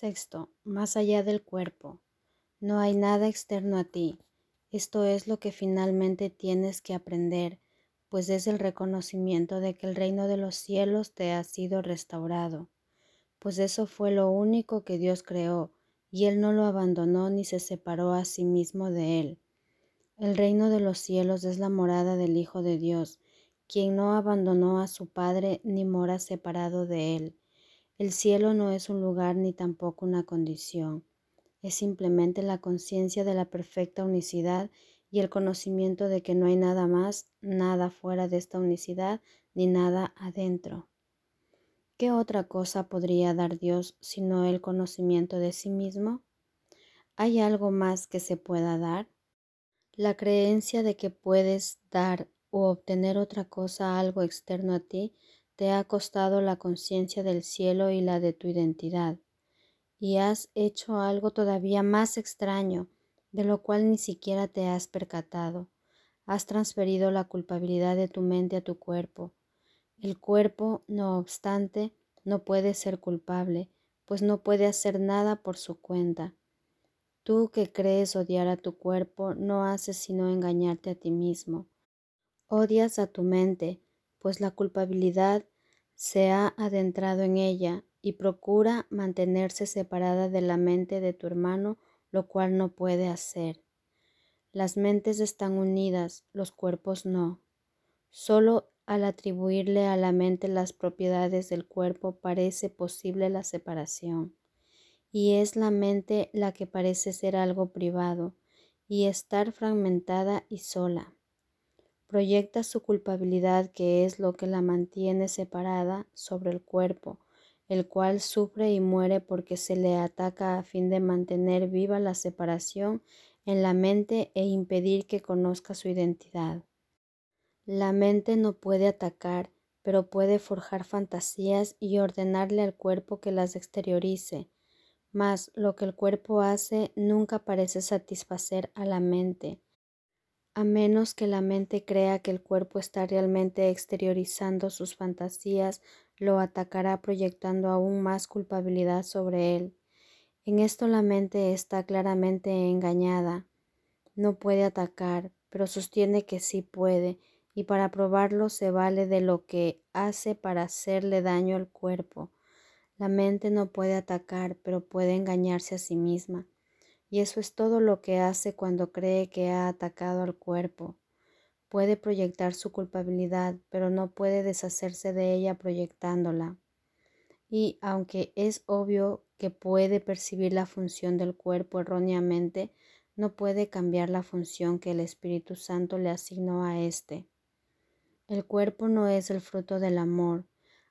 Sexto, más allá del cuerpo. No hay nada externo a ti. Esto es lo que finalmente tienes que aprender, pues es el reconocimiento de que el reino de los cielos te ha sido restaurado, pues eso fue lo único que Dios creó, y Él no lo abandonó ni se separó a sí mismo de Él. El reino de los cielos es la morada del Hijo de Dios, quien no abandonó a su Padre ni mora separado de Él. El cielo no es un lugar ni tampoco una condición es simplemente la conciencia de la perfecta unicidad y el conocimiento de que no hay nada más, nada fuera de esta unicidad, ni nada adentro. ¿Qué otra cosa podría dar Dios sino el conocimiento de sí mismo? ¿Hay algo más que se pueda dar? La creencia de que puedes dar o obtener otra cosa, algo externo a ti, te ha costado la conciencia del cielo y la de tu identidad y has hecho algo todavía más extraño, de lo cual ni siquiera te has percatado. Has transferido la culpabilidad de tu mente a tu cuerpo. El cuerpo, no obstante, no puede ser culpable, pues no puede hacer nada por su cuenta. Tú que crees odiar a tu cuerpo, no haces sino engañarte a ti mismo. Odias a tu mente, pues la culpabilidad se ha adentrado en ella y procura mantenerse separada de la mente de tu hermano, lo cual no puede hacer. Las mentes están unidas, los cuerpos no. Solo al atribuirle a la mente las propiedades del cuerpo parece posible la separación. Y es la mente la que parece ser algo privado y estar fragmentada y sola. Proyecta su culpabilidad, que es lo que la mantiene separada, sobre el cuerpo, el cual sufre y muere porque se le ataca a fin de mantener viva la separación en la mente e impedir que conozca su identidad. La mente no puede atacar, pero puede forjar fantasías y ordenarle al cuerpo que las exteriorice, mas lo que el cuerpo hace nunca parece satisfacer a la mente, a menos que la mente crea que el cuerpo está realmente exteriorizando sus fantasías lo atacará proyectando aún más culpabilidad sobre él. En esto la mente está claramente engañada. No puede atacar, pero sostiene que sí puede, y para probarlo se vale de lo que hace para hacerle daño al cuerpo. La mente no puede atacar, pero puede engañarse a sí misma. Y eso es todo lo que hace cuando cree que ha atacado al cuerpo. Puede proyectar su culpabilidad, pero no puede deshacerse de ella proyectándola. Y aunque es obvio que puede percibir la función del cuerpo erróneamente, no puede cambiar la función que el Espíritu Santo le asignó a éste. El cuerpo no es el fruto del amor.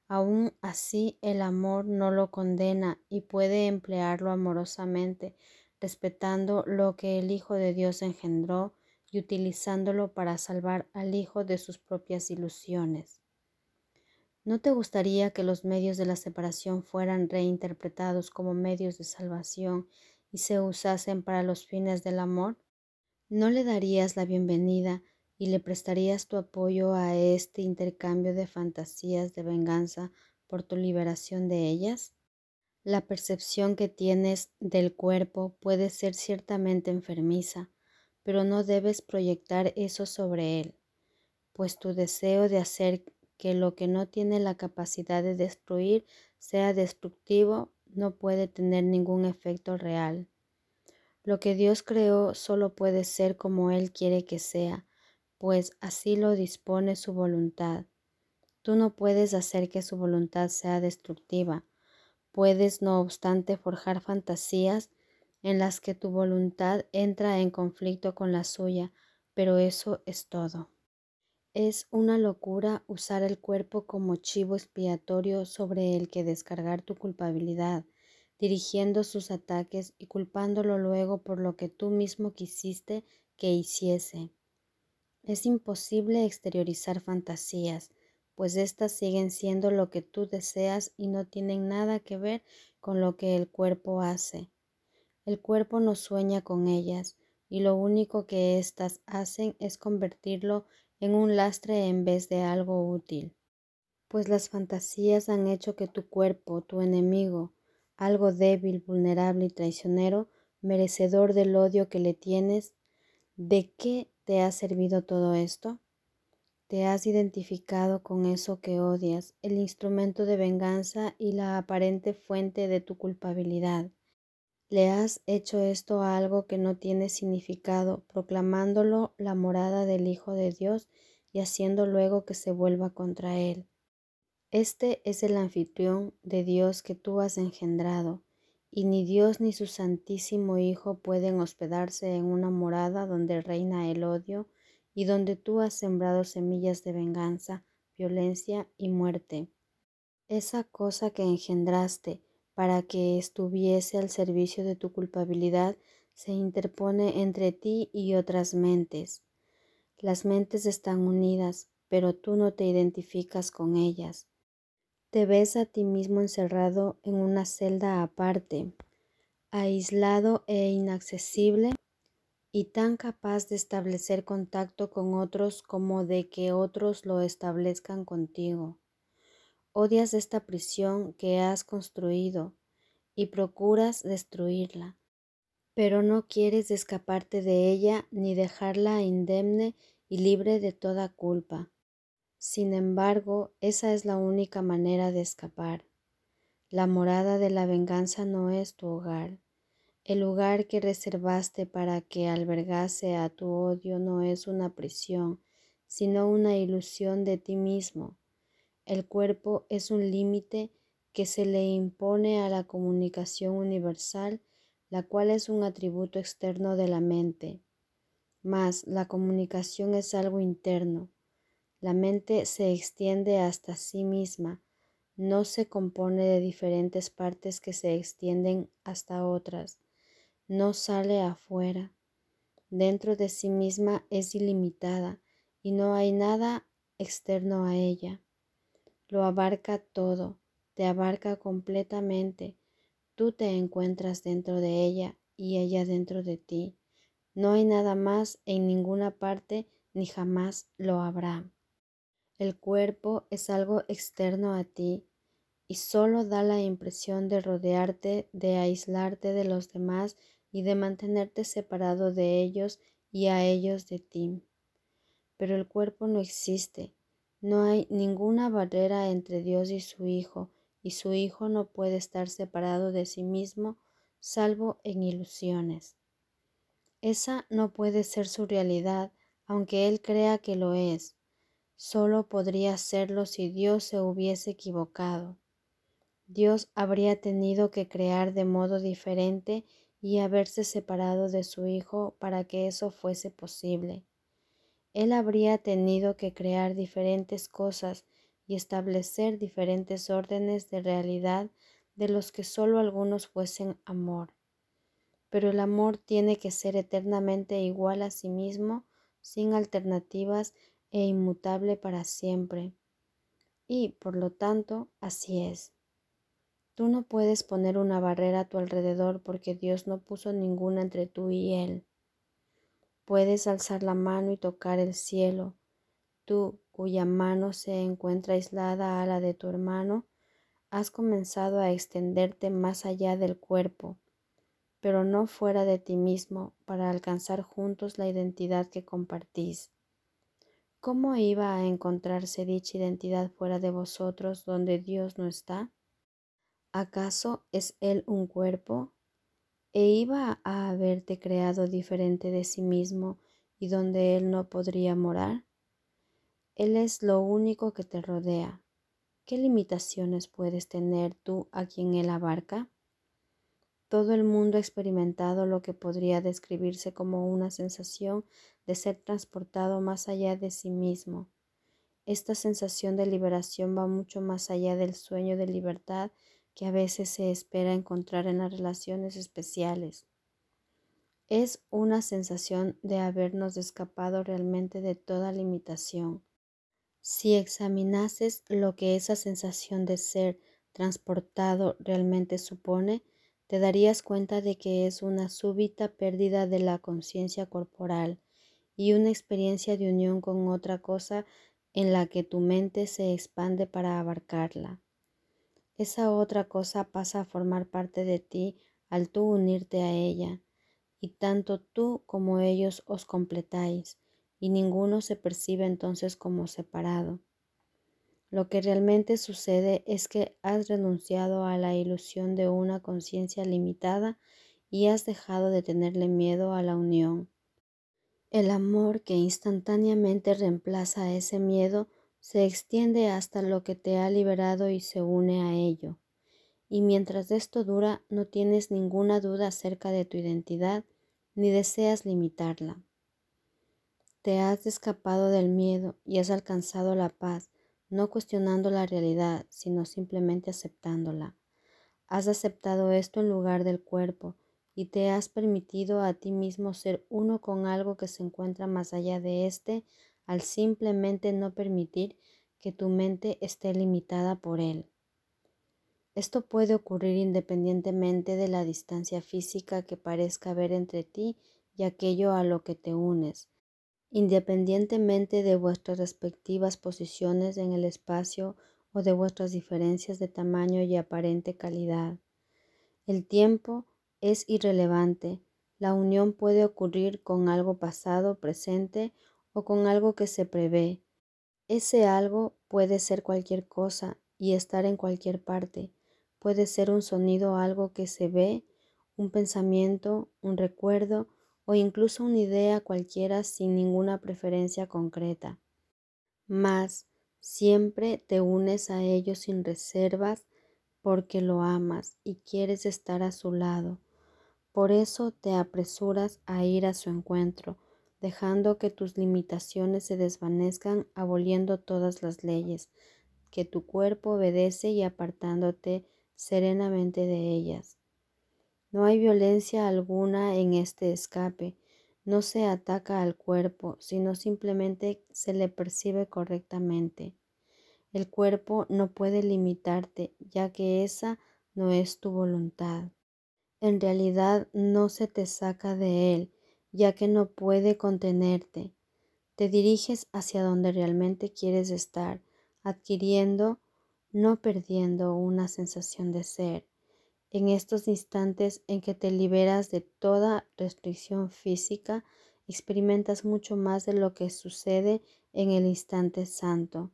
Aún así, el amor no lo condena y puede emplearlo amorosamente, respetando lo que el Hijo de Dios engendró y utilizándolo para salvar al hijo de sus propias ilusiones. ¿No te gustaría que los medios de la separación fueran reinterpretados como medios de salvación y se usasen para los fines del amor? ¿No le darías la bienvenida y le prestarías tu apoyo a este intercambio de fantasías de venganza por tu liberación de ellas? La percepción que tienes del cuerpo puede ser ciertamente enfermiza, pero no debes proyectar eso sobre él, pues tu deseo de hacer que lo que no tiene la capacidad de destruir sea destructivo no puede tener ningún efecto real. Lo que Dios creó solo puede ser como Él quiere que sea, pues así lo dispone su voluntad. Tú no puedes hacer que su voluntad sea destructiva. Puedes, no obstante, forjar fantasías en las que tu voluntad entra en conflicto con la suya, pero eso es todo. Es una locura usar el cuerpo como chivo expiatorio sobre el que descargar tu culpabilidad, dirigiendo sus ataques y culpándolo luego por lo que tú mismo quisiste que hiciese. Es imposible exteriorizar fantasías, pues éstas siguen siendo lo que tú deseas y no tienen nada que ver con lo que el cuerpo hace. El cuerpo no sueña con ellas y lo único que éstas hacen es convertirlo en un lastre en vez de algo útil. Pues las fantasías han hecho que tu cuerpo, tu enemigo, algo débil, vulnerable y traicionero, merecedor del odio que le tienes, ¿de qué te ha servido todo esto? Te has identificado con eso que odias, el instrumento de venganza y la aparente fuente de tu culpabilidad. Le has hecho esto a algo que no tiene significado, proclamándolo la morada del Hijo de Dios y haciendo luego que se vuelva contra él. Este es el anfitrión de Dios que tú has engendrado, y ni Dios ni su Santísimo Hijo pueden hospedarse en una morada donde reina el odio y donde tú has sembrado semillas de venganza, violencia y muerte. Esa cosa que engendraste para que estuviese al servicio de tu culpabilidad se interpone entre ti y otras mentes. Las mentes están unidas, pero tú no te identificas con ellas. Te ves a ti mismo encerrado en una celda aparte, aislado e inaccesible y tan capaz de establecer contacto con otros como de que otros lo establezcan contigo. Odias esta prisión que has construido y procuras destruirla, pero no quieres escaparte de ella ni dejarla indemne y libre de toda culpa. Sin embargo, esa es la única manera de escapar. La morada de la venganza no es tu hogar. El lugar que reservaste para que albergase a tu odio no es una prisión, sino una ilusión de ti mismo. El cuerpo es un límite que se le impone a la comunicación universal, la cual es un atributo externo de la mente. Mas la comunicación es algo interno. La mente se extiende hasta sí misma, no se compone de diferentes partes que se extienden hasta otras no sale afuera. Dentro de sí misma es ilimitada y no hay nada externo a ella. Lo abarca todo, te abarca completamente. Tú te encuentras dentro de ella y ella dentro de ti. No hay nada más en ninguna parte ni jamás lo habrá. El cuerpo es algo externo a ti y solo da la impresión de rodearte, de aislarte de los demás y de mantenerte separado de ellos y a ellos de ti. Pero el cuerpo no existe, no hay ninguna barrera entre Dios y su Hijo, y su Hijo no puede estar separado de sí mismo salvo en ilusiones. Esa no puede ser su realidad, aunque Él crea que lo es. Solo podría serlo si Dios se hubiese equivocado. Dios habría tenido que crear de modo diferente y haberse separado de su Hijo para que eso fuese posible. Él habría tenido que crear diferentes cosas y establecer diferentes órdenes de realidad de los que solo algunos fuesen amor. Pero el amor tiene que ser eternamente igual a sí mismo, sin alternativas e inmutable para siempre. Y, por lo tanto, así es. Tú no puedes poner una barrera a tu alrededor porque Dios no puso ninguna entre tú y Él. Puedes alzar la mano y tocar el cielo. Tú, cuya mano se encuentra aislada a la de tu hermano, has comenzado a extenderte más allá del cuerpo, pero no fuera de ti mismo, para alcanzar juntos la identidad que compartís. ¿Cómo iba a encontrarse dicha identidad fuera de vosotros donde Dios no está? ¿Acaso es Él un cuerpo? ¿E iba a haberte creado diferente de sí mismo y donde Él no podría morar? Él es lo único que te rodea. ¿Qué limitaciones puedes tener tú a quien Él abarca? Todo el mundo ha experimentado lo que podría describirse como una sensación de ser transportado más allá de sí mismo. Esta sensación de liberación va mucho más allá del sueño de libertad que a veces se espera encontrar en las relaciones especiales. Es una sensación de habernos escapado realmente de toda limitación. Si examinases lo que esa sensación de ser transportado realmente supone, te darías cuenta de que es una súbita pérdida de la conciencia corporal y una experiencia de unión con otra cosa en la que tu mente se expande para abarcarla. Esa otra cosa pasa a formar parte de ti al tú unirte a ella, y tanto tú como ellos os completáis, y ninguno se percibe entonces como separado. Lo que realmente sucede es que has renunciado a la ilusión de una conciencia limitada y has dejado de tenerle miedo a la unión. El amor que instantáneamente reemplaza ese miedo se extiende hasta lo que te ha liberado y se une a ello. Y mientras esto dura, no tienes ninguna duda acerca de tu identidad ni deseas limitarla. Te has escapado del miedo y has alcanzado la paz, no cuestionando la realidad, sino simplemente aceptándola. Has aceptado esto en lugar del cuerpo y te has permitido a ti mismo ser uno con algo que se encuentra más allá de éste al simplemente no permitir que tu mente esté limitada por él. Esto puede ocurrir independientemente de la distancia física que parezca haber entre ti y aquello a lo que te unes, independientemente de vuestras respectivas posiciones en el espacio o de vuestras diferencias de tamaño y aparente calidad. El tiempo es irrelevante. La unión puede ocurrir con algo pasado, presente o con algo que se prevé. Ese algo puede ser cualquier cosa y estar en cualquier parte. Puede ser un sonido algo que se ve, un pensamiento, un recuerdo o incluso una idea cualquiera sin ninguna preferencia concreta. Mas siempre te unes a ello sin reservas porque lo amas y quieres estar a su lado. Por eso te apresuras a ir a su encuentro, dejando que tus limitaciones se desvanezcan, aboliendo todas las leyes que tu cuerpo obedece y apartándote serenamente de ellas. No hay violencia alguna en este escape, no se ataca al cuerpo, sino simplemente se le percibe correctamente. El cuerpo no puede limitarte, ya que esa no es tu voluntad. En realidad no se te saca de él, ya que no puede contenerte. Te diriges hacia donde realmente quieres estar, adquiriendo, no perdiendo una sensación de ser. En estos instantes en que te liberas de toda restricción física, experimentas mucho más de lo que sucede en el instante santo.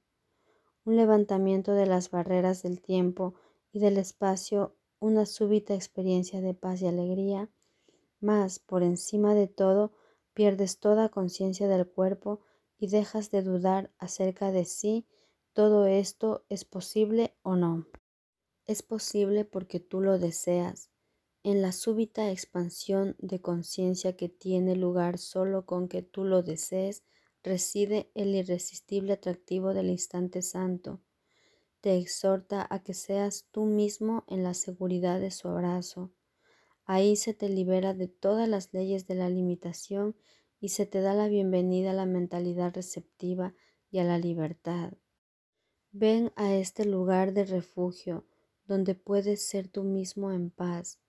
Un levantamiento de las barreras del tiempo y del espacio, una súbita experiencia de paz y alegría, mas, por encima de todo, pierdes toda conciencia del cuerpo y dejas de dudar acerca de si todo esto es posible o no. Es posible porque tú lo deseas. En la súbita expansión de conciencia que tiene lugar solo con que tú lo desees, reside el irresistible atractivo del instante santo. Te exhorta a que seas tú mismo en la seguridad de su abrazo. Ahí se te libera de todas las leyes de la limitación y se te da la bienvenida a la mentalidad receptiva y a la libertad. Ven a este lugar de refugio donde puedes ser tú mismo en paz,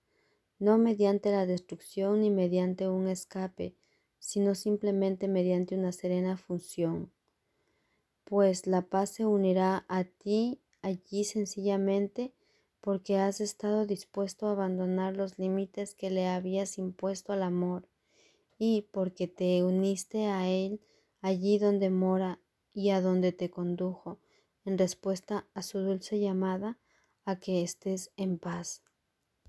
no mediante la destrucción ni mediante un escape, sino simplemente mediante una serena función. Pues la paz se unirá a ti allí sencillamente porque has estado dispuesto a abandonar los límites que le habías impuesto al amor y porque te uniste a él allí donde mora y a donde te condujo, en respuesta a su dulce llamada a que estés en paz.